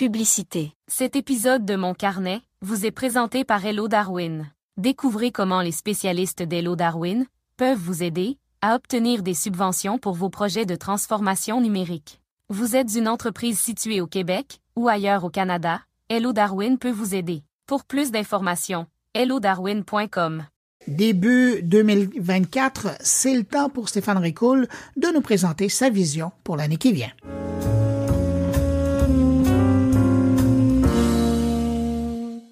Publicité. Cet épisode de Mon Carnet vous est présenté par Hello Darwin. Découvrez comment les spécialistes d'Hello Darwin peuvent vous aider à obtenir des subventions pour vos projets de transformation numérique. Vous êtes une entreprise située au Québec ou ailleurs au Canada, Hello Darwin peut vous aider. Pour plus d'informations, hellodarwin.com. Début 2024, c'est le temps pour Stéphane Ricoul de nous présenter sa vision pour l'année qui vient.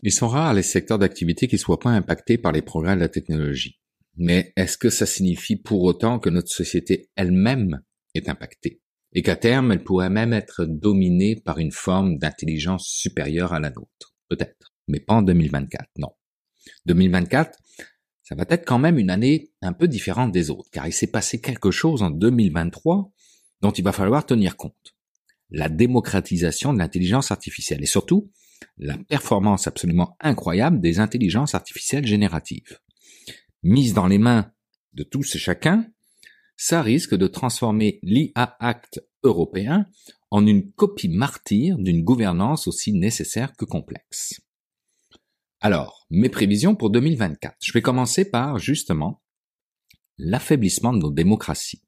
Ils sont rares les secteurs d'activité qui ne soient pas impactés par les progrès de la technologie. Mais est-ce que ça signifie pour autant que notre société elle-même est impactée et qu'à terme elle pourrait même être dominée par une forme d'intelligence supérieure à la nôtre? Peut-être, mais pas en 2024, non. 2024, ça va être quand même une année un peu différente des autres, car il s'est passé quelque chose en 2023 dont il va falloir tenir compte. La démocratisation de l'intelligence artificielle et surtout la performance absolument incroyable des intelligences artificielles génératives. Mise dans les mains de tous et chacun, ça risque de transformer l'IA Act européen en une copie martyre d'une gouvernance aussi nécessaire que complexe. Alors, mes prévisions pour 2024. Je vais commencer par, justement, l'affaiblissement de nos démocraties.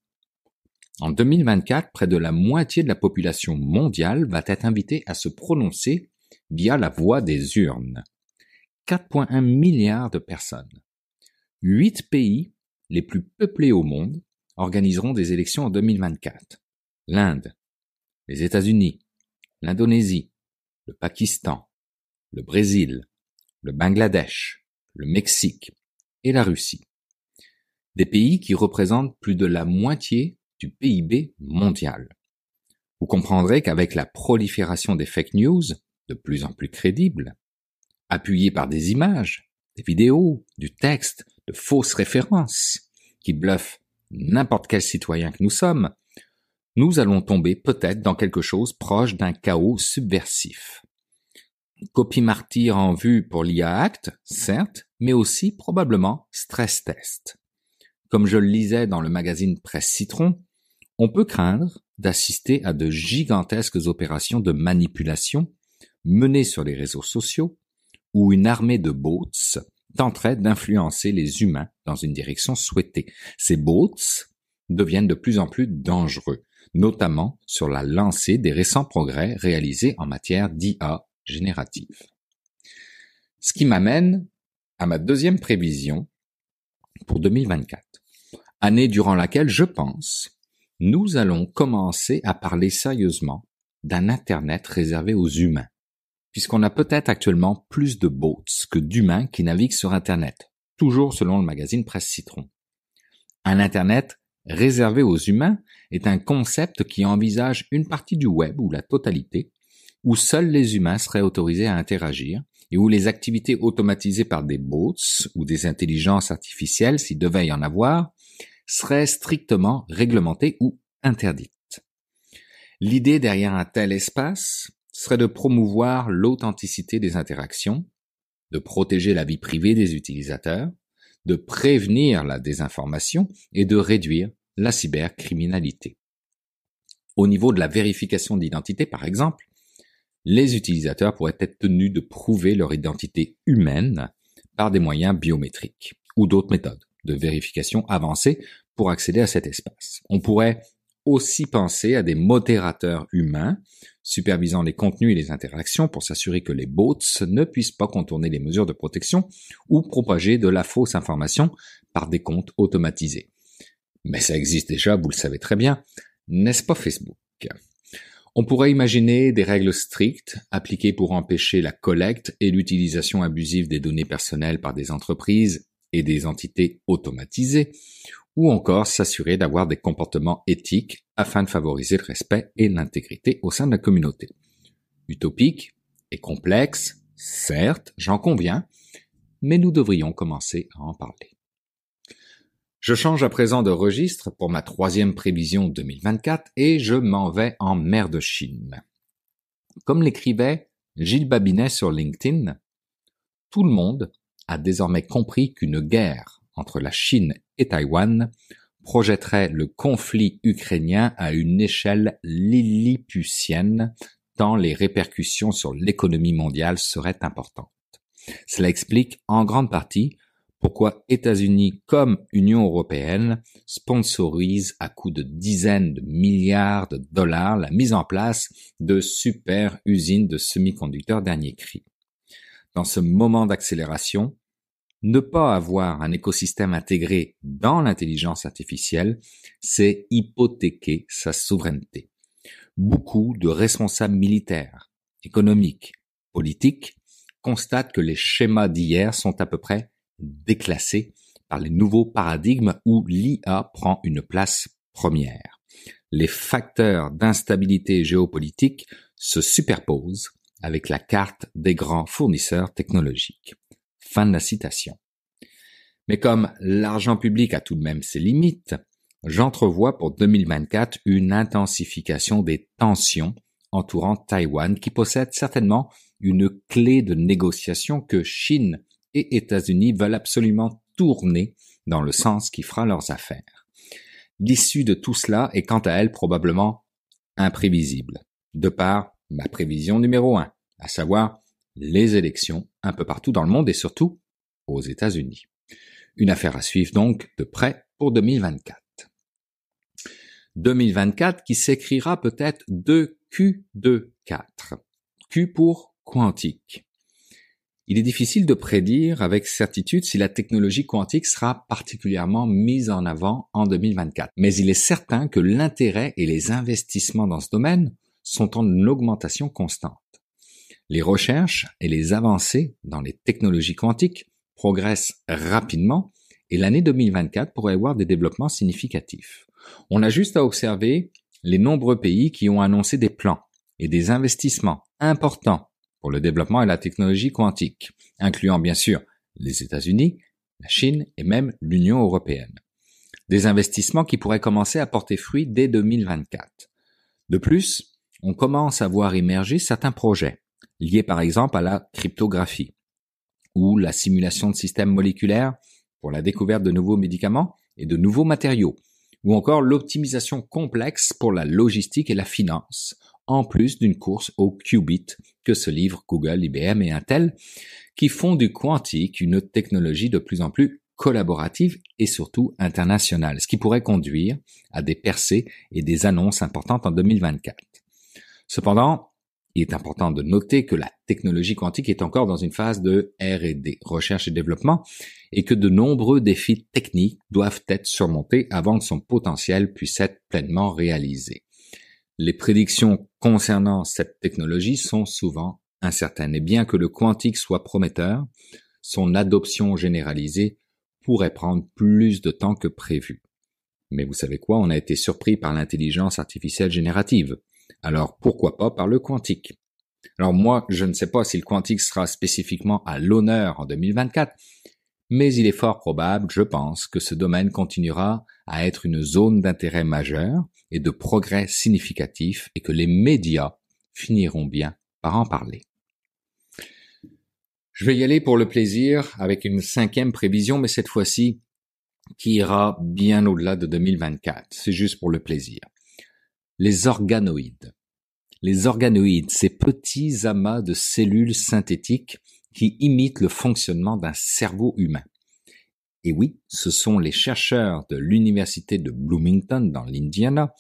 En 2024, près de la moitié de la population mondiale va être invitée à se prononcer via la voie des urnes. 4,1 milliards de personnes. Huit pays les plus peuplés au monde organiseront des élections en 2024. L'Inde, les États-Unis, l'Indonésie, le Pakistan, le Brésil, le Bangladesh, le Mexique et la Russie. Des pays qui représentent plus de la moitié du PIB mondial. Vous comprendrez qu'avec la prolifération des fake news, de plus en plus crédibles, appuyés par des images, des vidéos, du texte, de fausses références, qui bluffent n'importe quel citoyen que nous sommes, nous allons tomber peut-être dans quelque chose proche d'un chaos subversif. Copie martyre en vue pour l'IA Act, certes, mais aussi probablement stress test. Comme je le lisais dans le magazine Presse Citron, on peut craindre d'assister à de gigantesques opérations de manipulation menée sur les réseaux sociaux où une armée de bots tenterait d'influencer les humains dans une direction souhaitée. Ces bots deviennent de plus en plus dangereux, notamment sur la lancée des récents progrès réalisés en matière d'IA générative. Ce qui m'amène à ma deuxième prévision pour 2024, année durant laquelle je pense nous allons commencer à parler sérieusement d'un Internet réservé aux humains puisqu'on a peut-être actuellement plus de bots que d'humains qui naviguent sur Internet, toujours selon le magazine Presse Citron. Un Internet réservé aux humains est un concept qui envisage une partie du web ou la totalité, où seuls les humains seraient autorisés à interagir et où les activités automatisées par des bots ou des intelligences artificielles, s'il devait y en avoir, seraient strictement réglementées ou interdites. L'idée derrière un tel espace serait de promouvoir l'authenticité des interactions, de protéger la vie privée des utilisateurs, de prévenir la désinformation et de réduire la cybercriminalité. Au niveau de la vérification d'identité, par exemple, les utilisateurs pourraient être tenus de prouver leur identité humaine par des moyens biométriques ou d'autres méthodes de vérification avancées pour accéder à cet espace. On pourrait aussi penser à des modérateurs humains supervisant les contenus et les interactions pour s'assurer que les bots ne puissent pas contourner les mesures de protection ou propager de la fausse information par des comptes automatisés. Mais ça existe déjà, vous le savez très bien, n'est-ce pas Facebook? On pourrait imaginer des règles strictes appliquées pour empêcher la collecte et l'utilisation abusive des données personnelles par des entreprises et des entités automatisées, ou encore s'assurer d'avoir des comportements éthiques afin de favoriser le respect et l'intégrité au sein de la communauté. Utopique et complexe, certes, j'en conviens, mais nous devrions commencer à en parler. Je change à présent de registre pour ma troisième prévision 2024 et je m'en vais en mer de Chine. Comme l'écrivait Gilles Babinet sur LinkedIn, tout le monde a désormais compris qu'une guerre entre la Chine et Taïwan projetterait le conflit ukrainien à une échelle lilliputienne, tant les répercussions sur l'économie mondiale seraient importantes. Cela explique en grande partie pourquoi États-Unis comme Union européenne sponsorisent à coût de dizaines de milliards de dollars la mise en place de super usines de semi-conducteurs dernier cri. Dans ce moment d'accélération, ne pas avoir un écosystème intégré dans l'intelligence artificielle, c'est hypothéquer sa souveraineté. Beaucoup de responsables militaires, économiques, politiques constatent que les schémas d'hier sont à peu près déclassés par les nouveaux paradigmes où l'IA prend une place première. Les facteurs d'instabilité géopolitique se superposent avec la carte des grands fournisseurs technologiques. Fin de la citation. Mais comme l'argent public a tout de même ses limites, j'entrevois pour 2024 une intensification des tensions entourant Taïwan qui possède certainement une clé de négociation que Chine et États-Unis veulent absolument tourner dans le sens qui fera leurs affaires. L'issue de tout cela est quant à elle probablement imprévisible, de par ma prévision numéro un, à savoir les élections un peu partout dans le monde et surtout aux États-Unis. Une affaire à suivre donc de près pour 2024. 2024 qui s'écrira peut-être de Q24. Q pour quantique. Il est difficile de prédire avec certitude si la technologie quantique sera particulièrement mise en avant en 2024. Mais il est certain que l'intérêt et les investissements dans ce domaine sont en augmentation constante. Les recherches et les avancées dans les technologies quantiques progressent rapidement et l'année 2024 pourrait avoir des développements significatifs. On a juste à observer les nombreux pays qui ont annoncé des plans et des investissements importants pour le développement et la technologie quantique, incluant bien sûr les États-Unis, la Chine et même l'Union européenne. Des investissements qui pourraient commencer à porter fruit dès 2024. De plus, on commence à voir émerger certains projets, liés par exemple à la cryptographie, ou la simulation de systèmes moléculaires pour la découverte de nouveaux médicaments et de nouveaux matériaux, ou encore l'optimisation complexe pour la logistique et la finance, en plus d'une course au qubit que se livrent Google, IBM et Intel, qui font du quantique une technologie de plus en plus collaborative et surtout internationale, ce qui pourrait conduire à des percées et des annonces importantes en 2024. Cependant, il est important de noter que la technologie quantique est encore dans une phase de R&D, recherche et développement, et que de nombreux défis techniques doivent être surmontés avant que son potentiel puisse être pleinement réalisé les prédictions concernant cette technologie sont souvent incertaines. Et bien que le quantique soit prometteur, son adoption généralisée pourrait prendre plus de temps que prévu. Mais vous savez quoi, on a été surpris par l'intelligence artificielle générative. Alors pourquoi pas par le quantique? Alors moi, je ne sais pas si le quantique sera spécifiquement à l'honneur en 2024, mais il est fort probable, je pense, que ce domaine continuera à être une zone d'intérêt majeur et de progrès significatif et que les médias finiront bien par en parler. Je vais y aller pour le plaisir avec une cinquième prévision, mais cette fois-ci qui ira bien au-delà de 2024. C'est juste pour le plaisir. Les organoïdes. Les organoïdes, ces petits amas de cellules synthétiques qui imite le fonctionnement d'un cerveau humain. Et oui, ce sont les chercheurs de l'université de Bloomington dans l'Indiana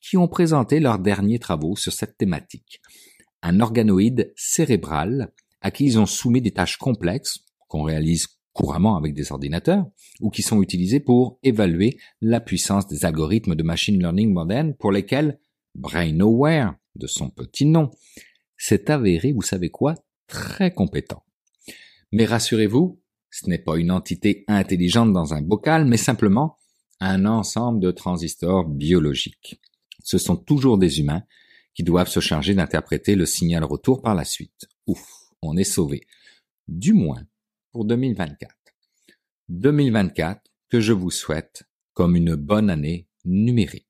qui ont présenté leurs derniers travaux sur cette thématique. Un organoïde cérébral à qui ils ont soumis des tâches complexes qu'on réalise couramment avec des ordinateurs ou qui sont utilisés pour évaluer la puissance des algorithmes de machine learning modernes pour lesquels BrainAware, de son petit nom, s'est avéré, vous savez quoi, très compétent. Mais rassurez-vous, ce n'est pas une entité intelligente dans un bocal, mais simplement un ensemble de transistors biologiques. Ce sont toujours des humains qui doivent se charger d'interpréter le signal retour par la suite. Ouf, on est sauvé. Du moins pour 2024. 2024 que je vous souhaite comme une bonne année numérique.